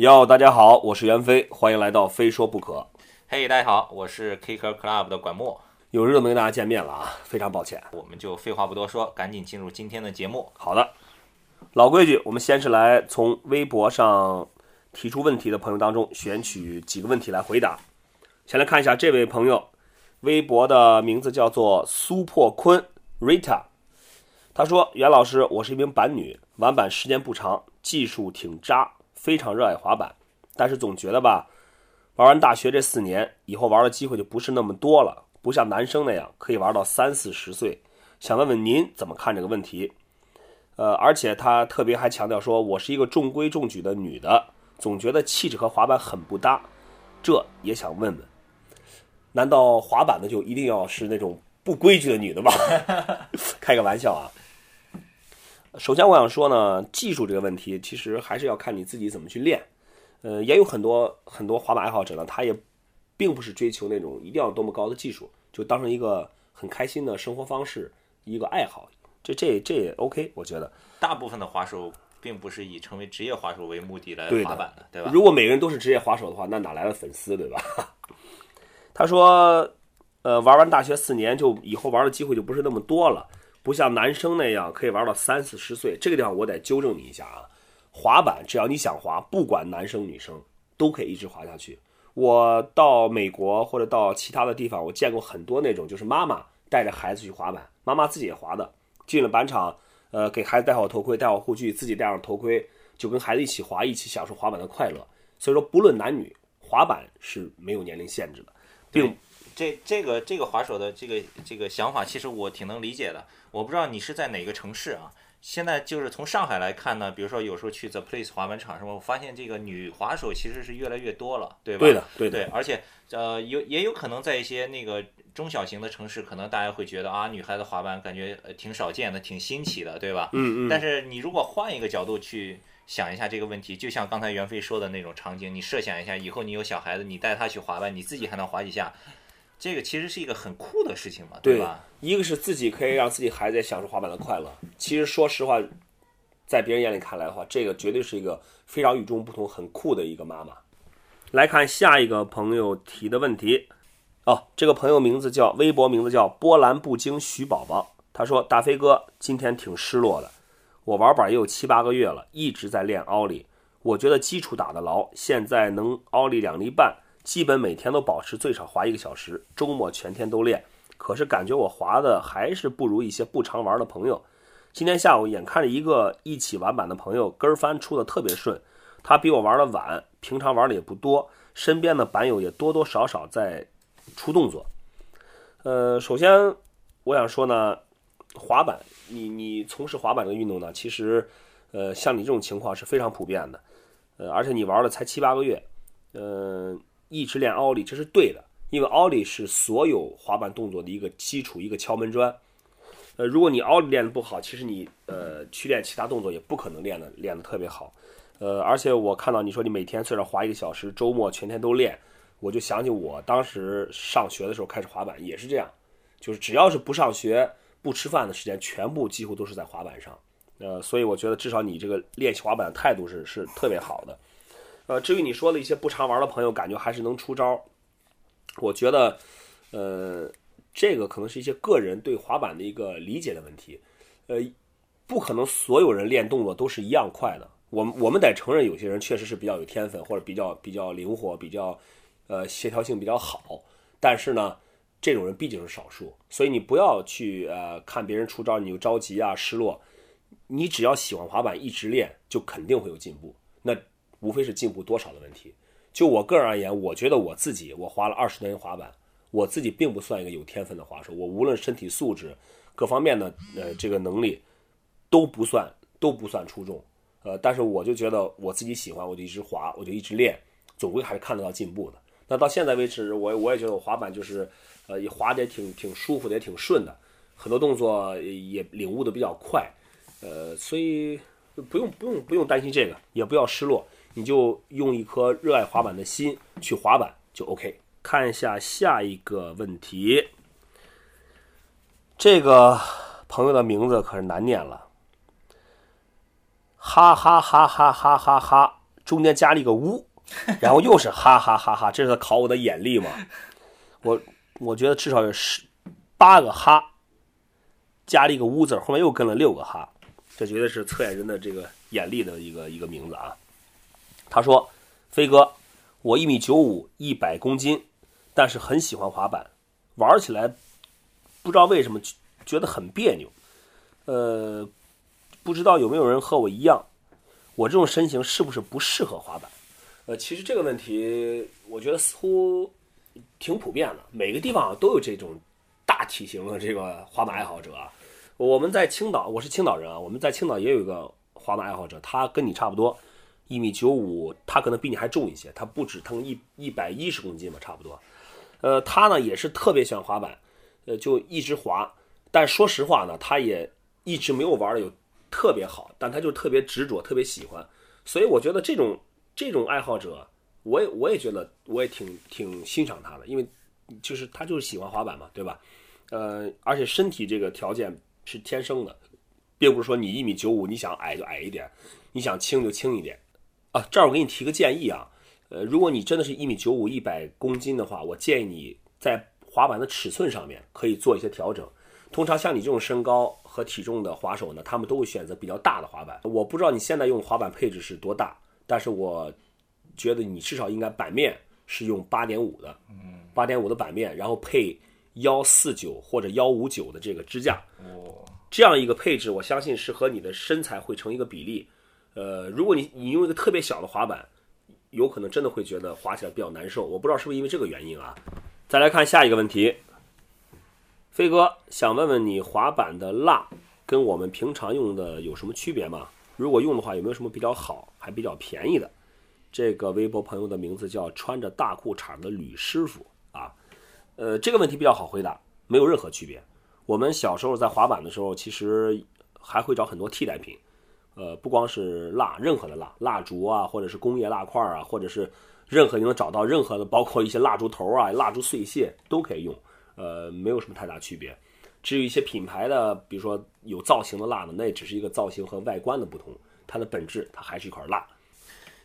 哟，大家好，我是袁飞，欢迎来到《非说不可》。嘿，大家好，我是 Kicker Club 的管墨。有日子没跟大家见面了啊，非常抱歉。我们就废话不多说，赶紧进入今天的节目。好的，老规矩，我们先是来从微博上提出问题的朋友当中选取几个问题来回答。先来看一下这位朋友，微博的名字叫做苏破坤 Rita。他说：“袁老师，我是一名板女，玩板时间不长，技术挺渣，非常热爱滑板，但是总觉得吧，玩完大学这四年以后玩的机会就不是那么多了，不像男生那样可以玩到三四十岁。想问问您怎么看这个问题？呃，而且他特别还强调说，我是一个中规中矩的女的，总觉得气质和滑板很不搭，这也想问问，难道滑板的就一定要是那种不规矩的女的吗？开个玩笑啊。”首先，我想说呢，技术这个问题其实还是要看你自己怎么去练。呃，也有很多很多滑板爱好者呢，他也并不是追求那种一定要多么高的技术，就当成一个很开心的生活方式，一个爱好。这这这也 OK，我觉得。大部分的滑手并不是以成为职业滑手为目的来滑板的，对吧？如果每个人都是职业滑手的话，那哪来的粉丝，对吧？他说，呃，玩完大学四年，就以后玩的机会就不是那么多了。不像男生那样可以玩到三四十岁，这个地方我得纠正你一下啊。滑板只要你想滑，不管男生女生都可以一直滑下去。我到美国或者到其他的地方，我见过很多那种就是妈妈带着孩子去滑板，妈妈自己也滑的，进了板场，呃，给孩子戴好头盔，戴好护具，自己戴上头盔，就跟孩子一起滑，一起享受滑板的快乐。所以说，不论男女，滑板是没有年龄限制的，并。这这个这个滑手的这个这个想法，其实我挺能理解的。我不知道你是在哪个城市啊？现在就是从上海来看呢，比如说有时候去 The Place 滑板场什么，我发现这个女滑手其实是越来越多了，对吧？对的，对的。而且呃，有也有可能在一些那个中小型的城市，可能大家会觉得啊，女孩子滑板感觉挺少见的，挺新奇的，对吧？嗯嗯。但是你如果换一个角度去想一下这个问题，就像刚才袁飞说的那种场景，你设想一下，以后你有小孩子，你带他去滑板，你自己还能滑几下？这个其实是一个很酷的事情嘛，对吧？一个是自己可以让自己孩子也享受滑板的快乐。其实说实话，在别人眼里看来的话，这个绝对是一个非常与众不同、很酷的一个妈妈。来看下一个朋友提的问题，哦，这个朋友名字叫微博名字叫波澜不惊徐宝宝，他说：“大飞哥，今天挺失落的。我玩板也有七八个月了，一直在练奥利，我觉得基础打得牢，现在能奥利两厘半。”基本每天都保持最少滑一个小时，周末全天都练。可是感觉我滑的还是不如一些不常玩的朋友。今天下午眼看着一个一起玩板的朋友跟翻出的特别顺，他比我玩的晚，平常玩的也不多，身边的板友也多多少少在出动作。呃，首先我想说呢，滑板，你你从事滑板这个运动呢，其实，呃，像你这种情况是非常普遍的。呃，而且你玩了才七八个月，嗯。一直练奥利，这是对的，因为奥利是所有滑板动作的一个基础，一个敲门砖。呃，如果你奥利练的不好，其实你呃去练其他动作也不可能练的练的特别好。呃，而且我看到你说你每天虽然滑一个小时，周末全天都练，我就想起我当时上学的时候开始滑板也是这样，就是只要是不上学、不吃饭的时间，全部几乎都是在滑板上。呃，所以我觉得至少你这个练习滑板的态度是是特别好的。呃，至于你说的一些不常玩的朋友，感觉还是能出招。我觉得，呃，这个可能是一些个人对滑板的一个理解的问题。呃，不可能所有人练动作都是一样快的。我们我们得承认，有些人确实是比较有天分，或者比较比较灵活，比较呃协调性比较好。但是呢，这种人毕竟是少数，所以你不要去呃看别人出招你就着急啊失落。你只要喜欢滑板，一直练，就肯定会有进步。那。无非是进步多少的问题。就我个人而言，我觉得我自己，我滑了二十年滑板，我自己并不算一个有天分的滑手。我无论身体素质各方面的呃这个能力都不算都不算出众。呃，但是我就觉得我自己喜欢，我就一直滑，我就一直练，总归还是看得到进步的。那到现在为止，我我也觉得我滑板就是呃也滑得挺挺舒服的，也挺顺的，很多动作也领悟的比较快。呃，所以不用不用不用担心这个，也不要失落。你就用一颗热爱滑板的心去滑板就 OK。看一下下一个问题，这个朋友的名字可是难念了，哈哈哈哈哈哈哈中间加了一个呜，然后又是哈哈哈哈，这是他考我的眼力吗？我我觉得至少有十八个哈，加了一个呜字，后面又跟了六个哈，这绝对是测验人的这个眼力的一个一个名字啊。他说：“飞哥，我一米九五，一百公斤，但是很喜欢滑板，玩起来不知道为什么觉得很别扭。呃，不知道有没有人和我一样，我这种身形是不是不适合滑板？呃，其实这个问题，我觉得似乎挺普遍的，每个地方都有这种大体型的这个滑板爱好者。我们在青岛，我是青岛人啊，我们在青岛也有一个滑板爱好者，他跟你差不多。”一米九五，他可能比你还重一些，他不止腾一一百一十公斤吧，差不多。呃，他呢也是特别喜欢滑板，呃，就一直滑。但说实话呢，他也一直没有玩的有特别好，但他就特别执着，特别喜欢。所以我觉得这种这种爱好者，我也我也觉得我也挺挺欣赏他的，因为就是他就是喜欢滑板嘛，对吧？呃，而且身体这个条件是天生的，并不是说你一米九五，你想矮就矮一点，你想轻就轻一点。啊，这儿我给你提个建议啊，呃，如果你真的是一米九五、一百公斤的话，我建议你在滑板的尺寸上面可以做一些调整。通常像你这种身高和体重的滑手呢，他们都会选择比较大的滑板。我不知道你现在用滑板配置是多大，但是我觉得你至少应该板面是用八点五的，嗯，八点五的板面，然后配幺四九或者幺五九的这个支架。哦，这样一个配置，我相信是和你的身材会成一个比例。呃，如果你你用一个特别小的滑板，有可能真的会觉得滑起来比较难受。我不知道是不是因为这个原因啊。再来看下一个问题，飞哥想问问你，滑板的蜡跟我们平常用的有什么区别吗？如果用的话，有没有什么比较好还比较便宜的？这个微博朋友的名字叫穿着大裤衩的吕师傅啊。呃，这个问题比较好回答，没有任何区别。我们小时候在滑板的时候，其实还会找很多替代品。呃，不光是蜡，任何的蜡，蜡烛啊，或者是工业蜡块啊，或者是任何你能找到任何的，包括一些蜡烛头啊、蜡烛碎屑都可以用，呃，没有什么太大区别。至于一些品牌的，比如说有造型的蜡呢，那只是一个造型和外观的不同，它的本质它还是一块蜡。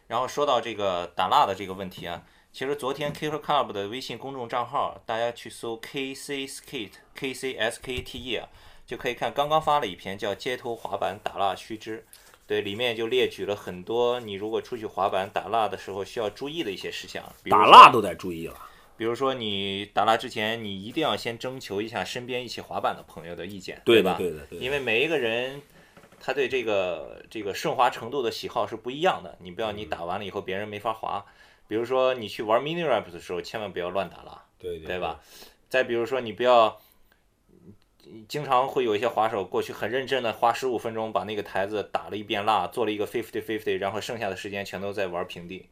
然后说到这个打蜡的这个问题啊，其实昨天 Kicker Club 的微信公众账号，大家去搜 KC Skate K C S K T E 啊，就可以看刚刚发了一篇叫《街头滑板打蜡须知》。对，里面就列举了很多你如果出去滑板打蜡的时候需要注意的一些事项。打蜡都得注意了，比如说你打蜡之前，你一定要先征求一下身边一起滑板的朋友的意见，对吧？对的，对的。因为每一个人他对这个这个顺滑程度的喜好是不一样的，你不要你打完了以后别人没法滑。比如说你去玩 mini ramp 的时候，千万不要乱打蜡，对对吧？再比如说你不要。经常会有一些滑手过去很认真的花十五分钟把那个台子打了一遍蜡，做了一个 fifty fifty，然后剩下的时间全都在玩平地。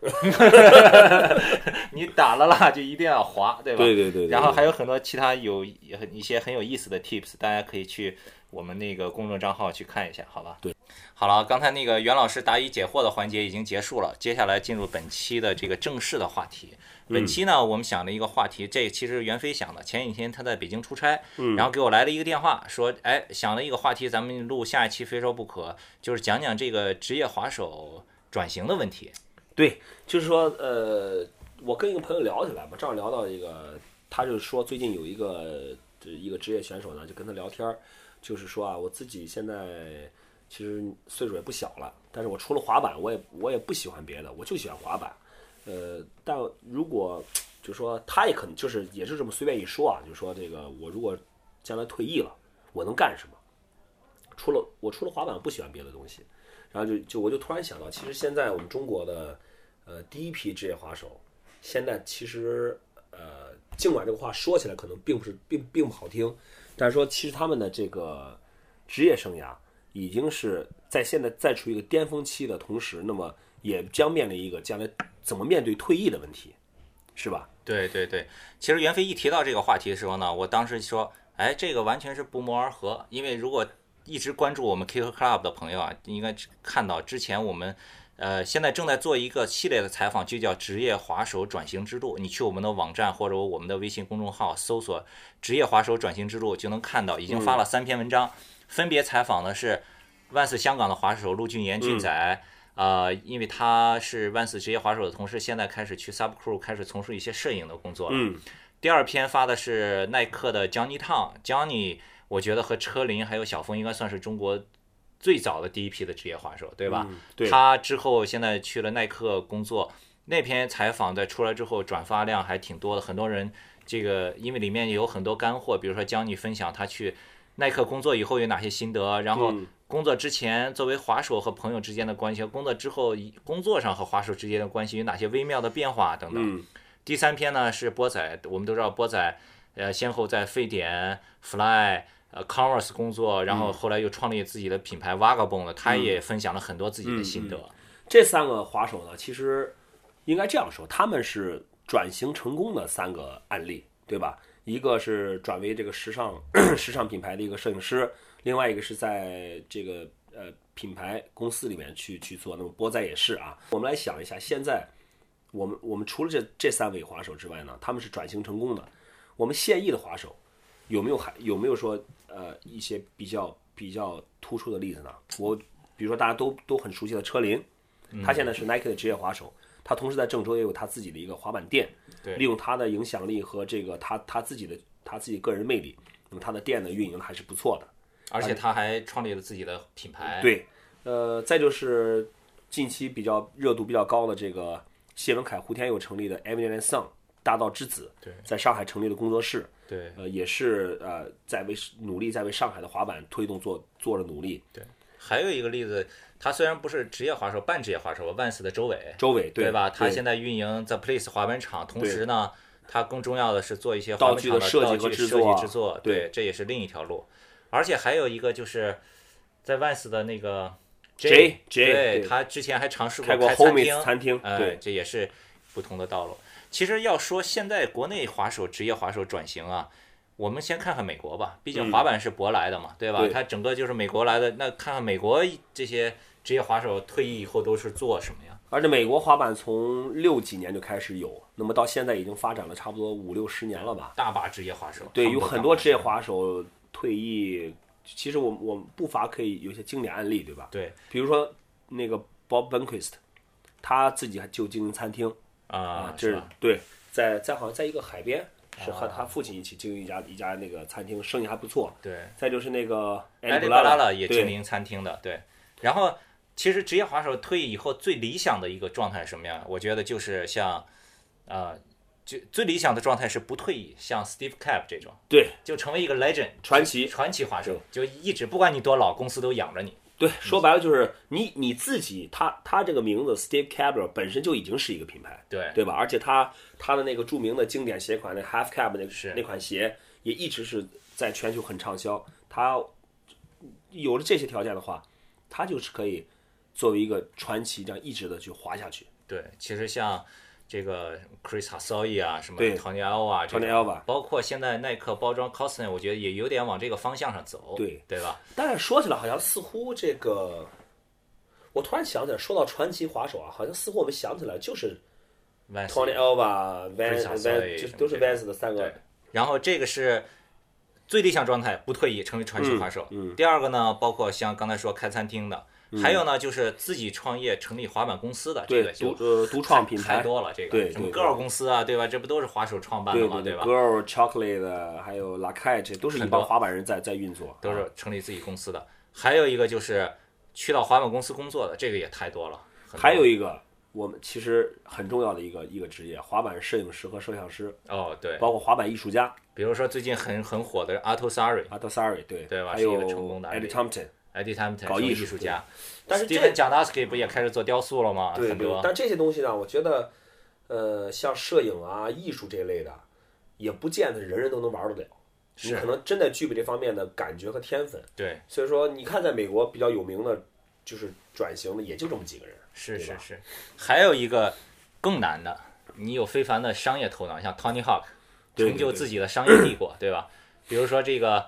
你打了蜡就一定要滑，对吧？对对对。然后还有很多其他有一些很有意思的 tips，大家可以去我们那个公众账号去看一下，好吧？对。好了，刚才那个袁老师答疑解惑的环节已经结束了，接下来进入本期的这个正式的话题。本期呢，我们想了一个话题，这其实袁飞想的。前几天他在北京出差，然后给我来了一个电话，说：“哎，想了一个话题，咱们录下一期非说不可，就是讲讲这个职业滑手转型的问题。”对，就是说，呃，我跟一个朋友聊起来嘛，正好聊到一个，他就说最近有一个一个职业选手呢，就跟他聊天儿，就是说啊，我自己现在其实岁数也不小了，但是我除了滑板，我也我也不喜欢别的，我就喜欢滑板。呃，但如果就说他也可能就是也是这么随便一说啊，就说这个我如果将来退役了，我能干什么？除了我除了滑板，不喜欢别的东西。然后就就我就突然想到，其实现在我们中国的呃第一批职业滑手，现在其实呃尽管这个话说起来可能并不是并并不好听，但是说其实他们的这个职业生涯已经是在现在在处于一个巅峰期的同时，那么。也将面临一个将来怎么面对退役的问题，是吧？对对对，其实袁飞一提到这个话题的时候呢，我当时说，哎，这个完全是不谋而合。因为如果一直关注我们 Kicker Club 的朋友啊，应该看到之前我们，呃，现在正在做一个系列的采访，就叫《职业滑手转型之路》。你去我们的网站或者我们的微信公众号搜索“职业滑手转型之路”，就能看到，已经发了三篇文章，分别采访的是万斯香港的滑手陆俊言、俊仔。呃，因为他是万斯职业滑手的同事，现在开始去 Subcrew 开始从事一些摄影的工作了。嗯，第二篇发的是耐克的 Johnny Tang，Johnny 我觉得和车林还有小峰应该算是中国最早的第一批的职业滑手，对吧？嗯对，他之后现在去了耐克工作，那篇采访在出来之后转发量还挺多的，很多人这个因为里面有很多干货，比如说江你分享他去耐克工作以后有哪些心得，然后嗯工作之前作为滑手和朋友之间的关系，和工作之后工作上和滑手之间的关系有哪些微妙的变化等等。嗯第三篇呢是波仔，我们都知道波仔，呃，先后在沸点、Fly、呃 Converse 工作，然嗯后后来又创立自己的品牌 Vagabond，他也分享了很多自己的心得。这三个滑手呢，其实应该这样说，他们是转型成功的三个案例，对吧？一个是转为这个时尚 时尚品牌的一个摄影师，另外一个是在这个呃品牌公司里面去去做。那么波仔也是啊。我们来想一下，现在我们我们除了这这三位滑手之外呢，他们是转型成功的。我们现役的滑手有没有还有没有说呃一些比较比较突出的例子呢？我比如说大家都都很熟悉的车林，他现在是 Nike 的职业滑手，他同时在郑州也有他自己的一个滑板店，对利用他的影响力和这个他他自己的他自己个人魅力，那么他的店呢运营的还是不错的。而且他还创立了自己的品牌。对，呃，再就是近期比较热度比较高的这个谢文凯、胡天佑成立的 Evident Sun 大道之子，对在上海成立了工作室，对呃，也是呃在为努力在为上海的滑板推动做做了努力。对还有一个例子，他虽然不是职业滑手，半职业滑手，Vans 的周伟，周伟对吧？他现在运营 The Place 滑板场，同时呢，他更重要的是做一些滑道板场具的设计和制作计制作，对对，这也是另一条路。而且还有一个就是在 Vans 的那个 J- J，对对他之前还尝试开过开餐厅，餐厅哎对，这也是不同的道路。其实要说现在国内滑手职业滑手转型啊，我们先看看美国吧，毕竟嗯滑板是舶来的嘛，对吧？它整个就是美国来的。那看看美国这些职业滑手退役以后都是做什么呀？而且美国滑板从六几年就开始有，那么到现在已经发展了差不多五六十年了吧？大把职业滑手，对，有很多职业滑手退役，其实我我们不乏可以有一些经典案例，对吧？对比如说那个 Bob Benquist，他自己还就经营餐厅啊啊，，这是？对，在在好像在一个海边，是和啊他父亲一起经营一家一家那个餐厅，生意还不错。对，再就是那个埃利布拉巴拉拉也经营餐厅的，对。然后其实职业滑手退役以后最理想的一个状态是什么样？我觉得就是像，呃，就最理想的状态是不退役，像 Steve Cap 这种，对就成为一个 legend 传奇。传奇滑手，就一直不管你多老，公司都养着你。对，说白了就是你你自己，他他这个名字 Steve Cabral 本身就已经是一个品牌，对对吧？而且他他的那个著名的经典鞋款，那 Half Cab 那是那款鞋也一直是在全球很畅销。他有了这些条件的话，他就是可以作为一个传奇这样一直的去滑下去。对，其实像这个 Chris h a s o y 啊，什么 Tony Alva 这 Tony 种 Alva 包括现在耐克包装 Costin，我觉得也有点往这个方向上走，对对吧？但是说起来，好像似乎这个，我突然想起来，说到传奇滑手啊，好像似乎我们想起来就是 Vans Tony Alva、Van Chris Van，Hasoi 就是都是 Vans 的三个。然后这个是最理想状态，不退役成为传奇滑手。嗯第二个呢，包括像刚才说开餐厅的，还有呢就是自己创业成立滑板公司的，这个就独呃独创品牌，太多了。这个什么 Girl 公司啊，对吧？这不都是滑手创办的吗，对对吧？，Girl Chocolate 还有 La c a 这都是一帮滑板人在在运作，都啊。是成立自己公司的。还有一个就是去到滑板公司工作的，这个也太多了。还有一个我们其实很重要的一个一个职业，滑板摄影师和摄像师，哦，对，包括滑板艺术家。比如说最近很很火的 Ato Sari、a t o Sari 对。对吧？还有是一个成功的案例 Eddie Thompson，Eddie Hampton 搞艺术艺术家，但是这 Janoski 不也开始做雕塑了吗？对对很多，但这些东西呢，我觉得呃像摄影啊、艺术这类的，也不见得人人都能玩得了。你是可能真的具备这方面的感觉和天分，对，所以说你看，在美国比较有名的，就是转型的也就这么几个人。是是是，还有一个更难的，你有非凡的商业头脑，像 Tony Hawk 成就自己的商业帝国，对吧？比如说这个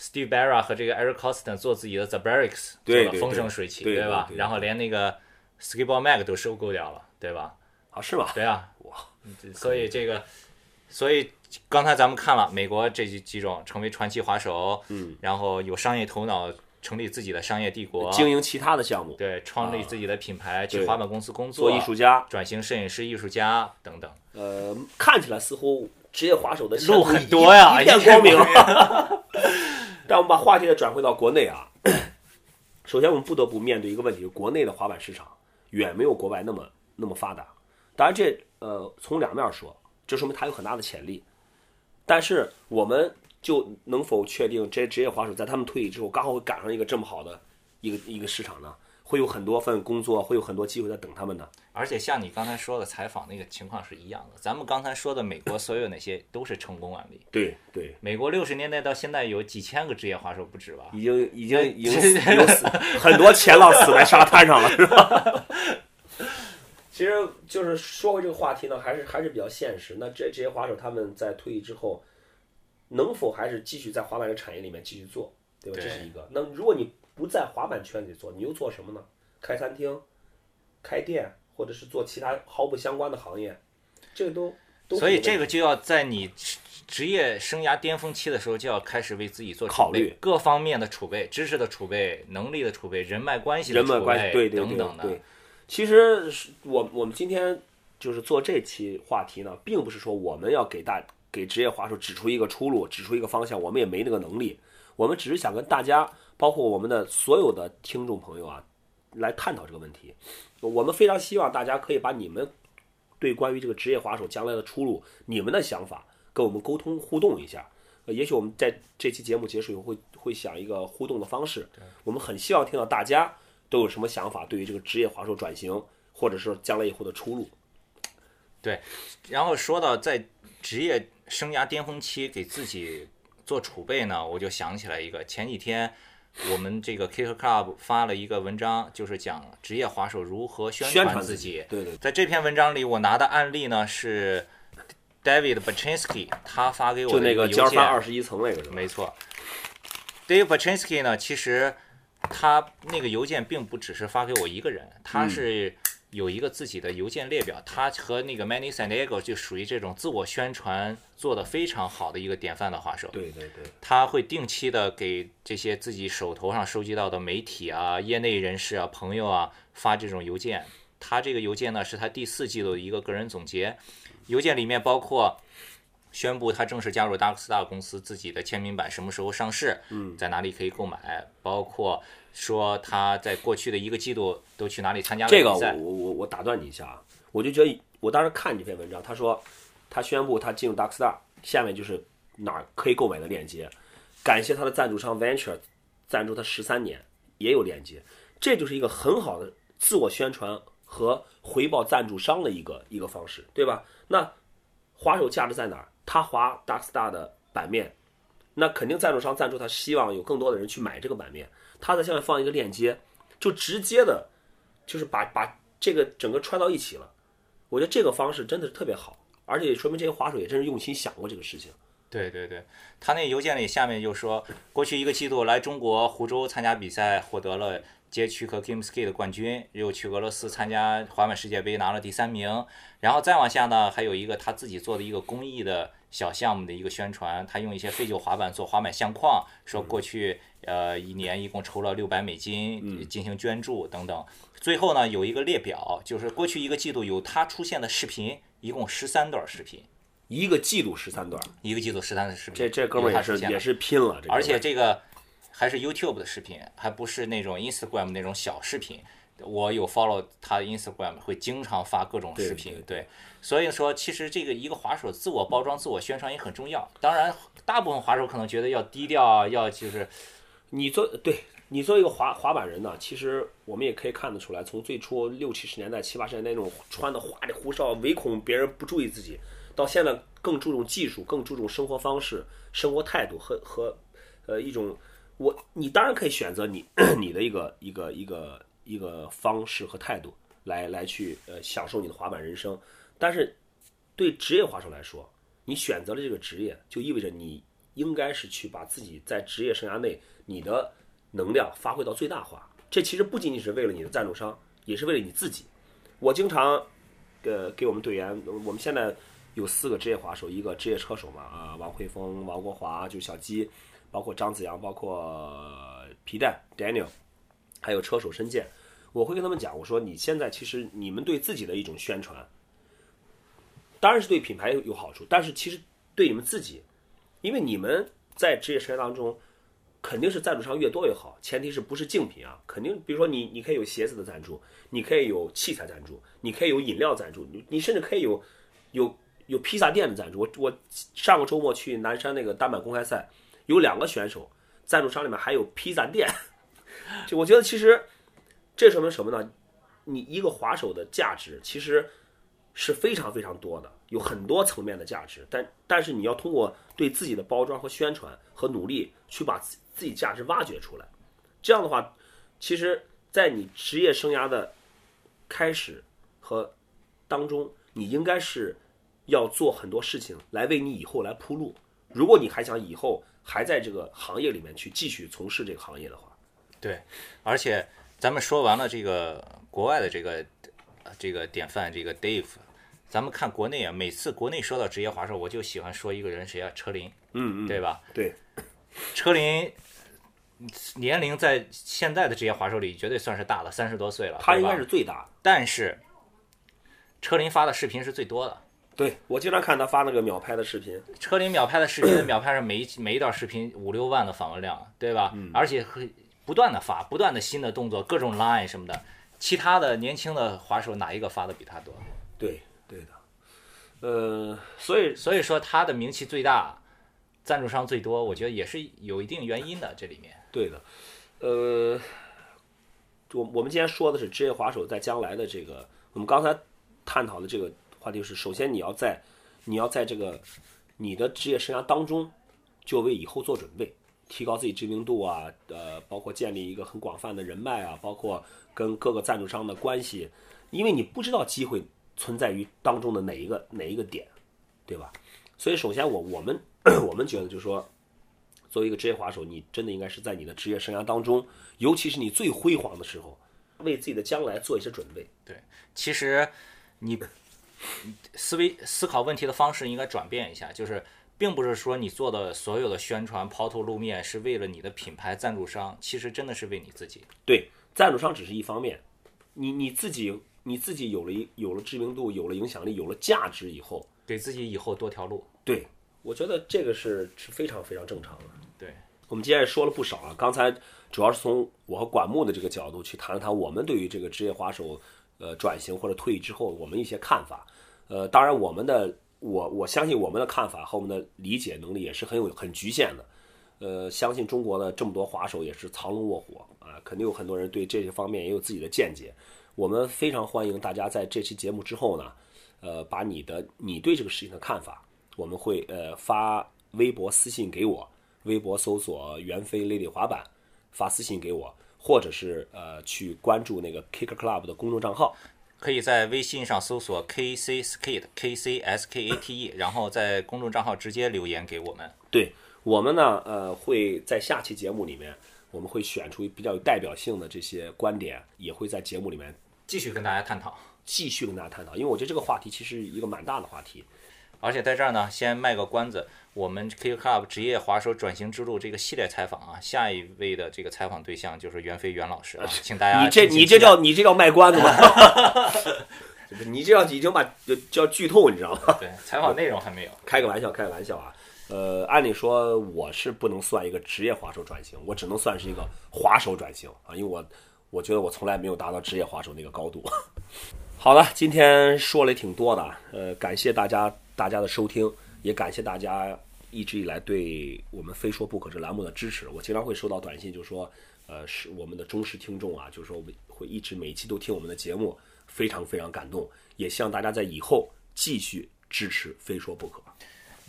Steve Barra 和这个 Eric Costin 做自己的 The Barracks，做的风生水起，对对吧？然后连那个 Skiball Mag 都收购掉了，对吧？啊，是吧？对啊，哇，所以这个，所以刚才咱们看了美国这几几种成为传奇滑手，嗯，然后有商业头脑，成立自己的商业帝国，经营其他的项目，对，创立自己的品牌，去滑板公司工作，做艺术家。转型摄影师、艺术家等等。呃，看起来似乎职业滑手的路很多呀一片光明。但我们把话题再转回到国内啊，首先我们不得不面对一个问题：国内的滑板市场远没有国外那么那么发达。当然这，呃从两面说，这说明它有很大的潜力。但是我们就能否确定这些职业滑手在他们退役之后，刚好会赶上一个这么好的一个一个市场呢？会有很多份工作，会有很多机会在等他们呢？而且像你刚才说的采访那个情况是一样的，咱们刚才说的美国所有那些都是成功案例。对对，美国六十年代到现在有几千个职业滑手不止吧？已经已经已经 死有死很多前浪死在沙滩上了，是吧？其实就是说回这个话题呢，还是还是比较现实。那这这些滑手他们在退役之后，能否还是继续在滑板这个产业里面继续做，对吧？对这是一个。那如果你不在滑板圈里做，你又做什么呢？开餐厅、开店，或者是做其他毫不相关的行业，这个都都所以这个就要在你职职业生涯巅峰期的时候，就要开始为自己做考虑各方面的储备、知识的储备、能力的储备、人脉关系的储备人脉关系，对对对等等的。对。其实是我我们今天就是做这期话题呢，并不是说我们要给大给职业滑手指出一个出路，指出一个方向，我们也没那个能力。我们只是想跟大家，包括我们的所有的听众朋友啊，来探讨这个问题。我们非常希望大家可以把你们对关于这个职业滑手将来的出路，你们的想法跟我们沟通互动一下。呃，也许我们在这期节目结束以后会会想一个互动的方式。我们很希望听到大家都有什么想法，对于这个职业滑手转型，或者说将来以后的出路。对然后说到在职业生涯巅峰期给自己做储备呢，我就想起来一个，前几天我们这个 Kicker Club 发了一个文章，就是讲职业滑手如何宣宣传自己，对对在这篇文章里，我拿的案例呢是 David Bachinski，他发给我的一邮个二十一层那个是吧？没错。David Bachinski 呢，其实他那个邮件并不只是发给我一个人，他嗯是有一个自己的邮件列表。他和那个 Manny San Diego 就属于这种自我宣传做得非常好的一个典范的画手。对对对，他会定期的给这些自己手头上收集到的媒体啊、业内人士啊、朋友啊发这种邮件。他这个邮件呢是他第四季度的一个个人总结，邮件里面包括宣布他正式加入 Darkstar 公司自己的签名版什么时候上市，嗯，在哪里可以购买，包括说他在过去的一个季度都去哪里参加了这个我。我我我打断你一下啊，我就觉得我当时看这篇文章，他说他宣布他进入 Darkstar，下面就是哪儿可以购买的链接，感谢他的赞助商 Venture 赞助他十三年，也有链接，这就是一个很好的自我宣传和回报赞助商的一个一个方式，对吧？那滑手价值在哪儿？他滑 Darkstar 的版面，那肯定赞助商赞助他，希望有更多的人去买这个版面，他在下面放一个链接，就直接的。就是把把这个整个串到一起了。我觉得这个方式真的是特别好，而且说明这些滑手也真是用心想过这个事情。对对对，他那邮件里下面就说，过去一个季度来中国湖州参加比赛，获得了街区和 Game Ski 的冠军，又去俄罗斯参加滑板世界杯拿了第三名。然后再往下呢，还有一个他自己做的一个公益的小项目的一个宣传，他用一些废旧滑板做滑板相框，说过去呃一年一共筹了六百美金进行捐助等等。最后呢，有一个列表，就是过去一个季度有他出现的视频，一共十三段视频，一个季度十三段，一个季度十三段视频。这这哥们儿也是也是拼了，而且这个还是 YouTube 的视频，还不是那种 Instagram 那种小视频。我有 follow 他的 Instagram，会经常发各种视频。对对所以说其实这个一个滑手自我包装、自我宣传也很重要。当然，大部分滑手可能觉得要低调啊，要就是你做对你作为一个滑滑板人呢，其实我们也可以看得出来，从最初六七十年代、七八十年代那种穿的花里胡哨，唯恐别人不注意自己，到现在更注重技术，更注重生活方式、生活态度和和呃一种我你当然可以选择你 你的一个一个一个一个方式和态度来来去呃享受你的滑板人生，但是对职业滑手来说，你选择了这个职业，就意味着你应该是去把自己在职业生涯内你的能量发挥到最大化。这其实不仅仅是为了你的赞助商，也是为了你自己。我经常呃给我们队员，我们现在有四个职业滑手，一个职业车手嘛，啊、王慧峰、王国华，就小鸡，包括张子阳，包括皮蛋 Daniel，还有车手申健，我会跟他们讲，我说你现在其实你们对自己的一种宣传，当然是对品牌有好处，但是其实对你们自己，因为你们在职业生涯当中。肯定是赞助商越多越好，前提是不是竞品啊？肯定，比如说你，你可以有鞋子的赞助，你可以有器材赞助，你可以有饮料赞助，你你甚至可以有有有披萨店的赞助。我我上个周末去南山那个单板公开赛，有两个选手赞助商里面还有披萨店，就我觉得其实这说明什么呢？你一个滑手的价值其实是非常非常多的，有很多层面的价值，但但是你要通过对自己的包装和宣传和努力去把。自己价值挖掘出来，这样的话，其实，在你职业生涯的开始和当中，你应该是要做很多事情来为你以后来铺路。如果你还想以后还在这个行业里面去继续从事这个行业的话，对，而且咱们说完了这个国外的这个这个典范，这个 Dave，咱们看国内啊，每次国内说到职业滑手，我就喜欢说一个人，谁啊？车林，嗯嗯，对吧？对，车林。年龄在现在的职业滑手里绝对算是大了，三十多岁了。他应该是最大，但是车林发的视频是最多的。对我经常看他发那个秒拍的视频，车林秒拍的视频，秒拍上每一每一段视频五六万的访问量，对吧？嗯。而且会不断的发，不断的新的动作，各种 line 什么的。其他的年轻的滑手哪一个发的比他多？对，对的。呃，所以所以说他的名气最大，赞助商最多，我觉得也是有一定原因的，这里面。对的，呃，我我们今天说的是职业滑手在将来的这个，我们刚才探讨的这个话题是，首先你要在你要在这个你的职业生涯当中就为以后做准备，提高自己知名度啊，呃，包括建立一个很广泛的人脉啊，包括跟各个赞助商的关系，因为你不知道机会存在于当中的哪一个哪一个点，对吧？所以首先我我们 我们觉得就是说。作为一个职业滑手，你真的应该是在你的职业生涯当中，尤其是你最辉煌的时候，为自己的将来做一些准备。对，其实你思维思考问题的方式应该转变一下，就是并不是说你做的所有的宣传抛头露面是为了你的品牌赞助商，其实真的是为你自己。对，赞助商只是一方面，你你自己你自己有了一有了知名度，有了影响力，有了价值以后，给自己以后多条路。对。我觉得这个是是非常非常正常的。对，我们今天也说了不少啊。刚才主要是从我和管木的这个角度去谈了谈我们对于这个职业滑手，呃，转型或者退役之后我们一些看法。呃，当然我们的我我相信我们的看法和我们的理解能力也是很有很局限的。呃，相信中国的这么多滑手也是藏龙卧虎啊，肯定有很多人对这些方面也有自己的见解。我们非常欢迎大家在这期节目之后呢，呃，把你的你对这个事情的看法。我们会呃发微博私信给我，微博搜索“袁飞 Lady 滑板”，发私信给我，或者是呃去关注那个 Kick Club 的公众账号，可以在微信上搜索 KC Skate K C S K A T E，然后在公众账号直接留言给我们。对我们呢，呃会在下期节目里面，我们会选出比较有代表性的这些观点，也会在节目里面继续跟大家探讨，继续跟大家探讨，因为我觉得这个话题其实一个蛮大的话题。而且在这儿呢，先卖个关子，我们 K Club 职业滑手转型之路这个系列采访啊，下一位的这个采访对象就是袁飞袁老师啊，请大家。你这你这叫你这叫卖关子吗？你这叫已经把叫剧透，你知道吗？对，采访内容还没有。开个玩笑，开个玩笑啊。呃，按理说我是不能算一个职业滑手转型，我只能算是一个滑手转型啊，因为我我觉得我从来没有达到职业滑手那个高度。好了，今天说了也挺多的，呃，感谢大家。大家的收听，也感谢大家一直以来对我们“非说不可”这栏目的支持。我经常会收到短信，就说，呃，是我们的忠实听众啊，就是说会一直每一期都听我们的节目，非常非常感动。也希望大家在以后继续支持“非说不可”。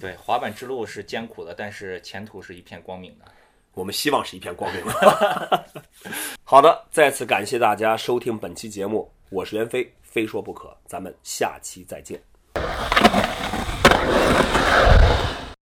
对，滑板之路是艰苦的，但是前途是一片光明的。我们希望是一片光明的。好的，再次感谢大家收听本期节目，我是袁飞，非说不可，咱们下期再见。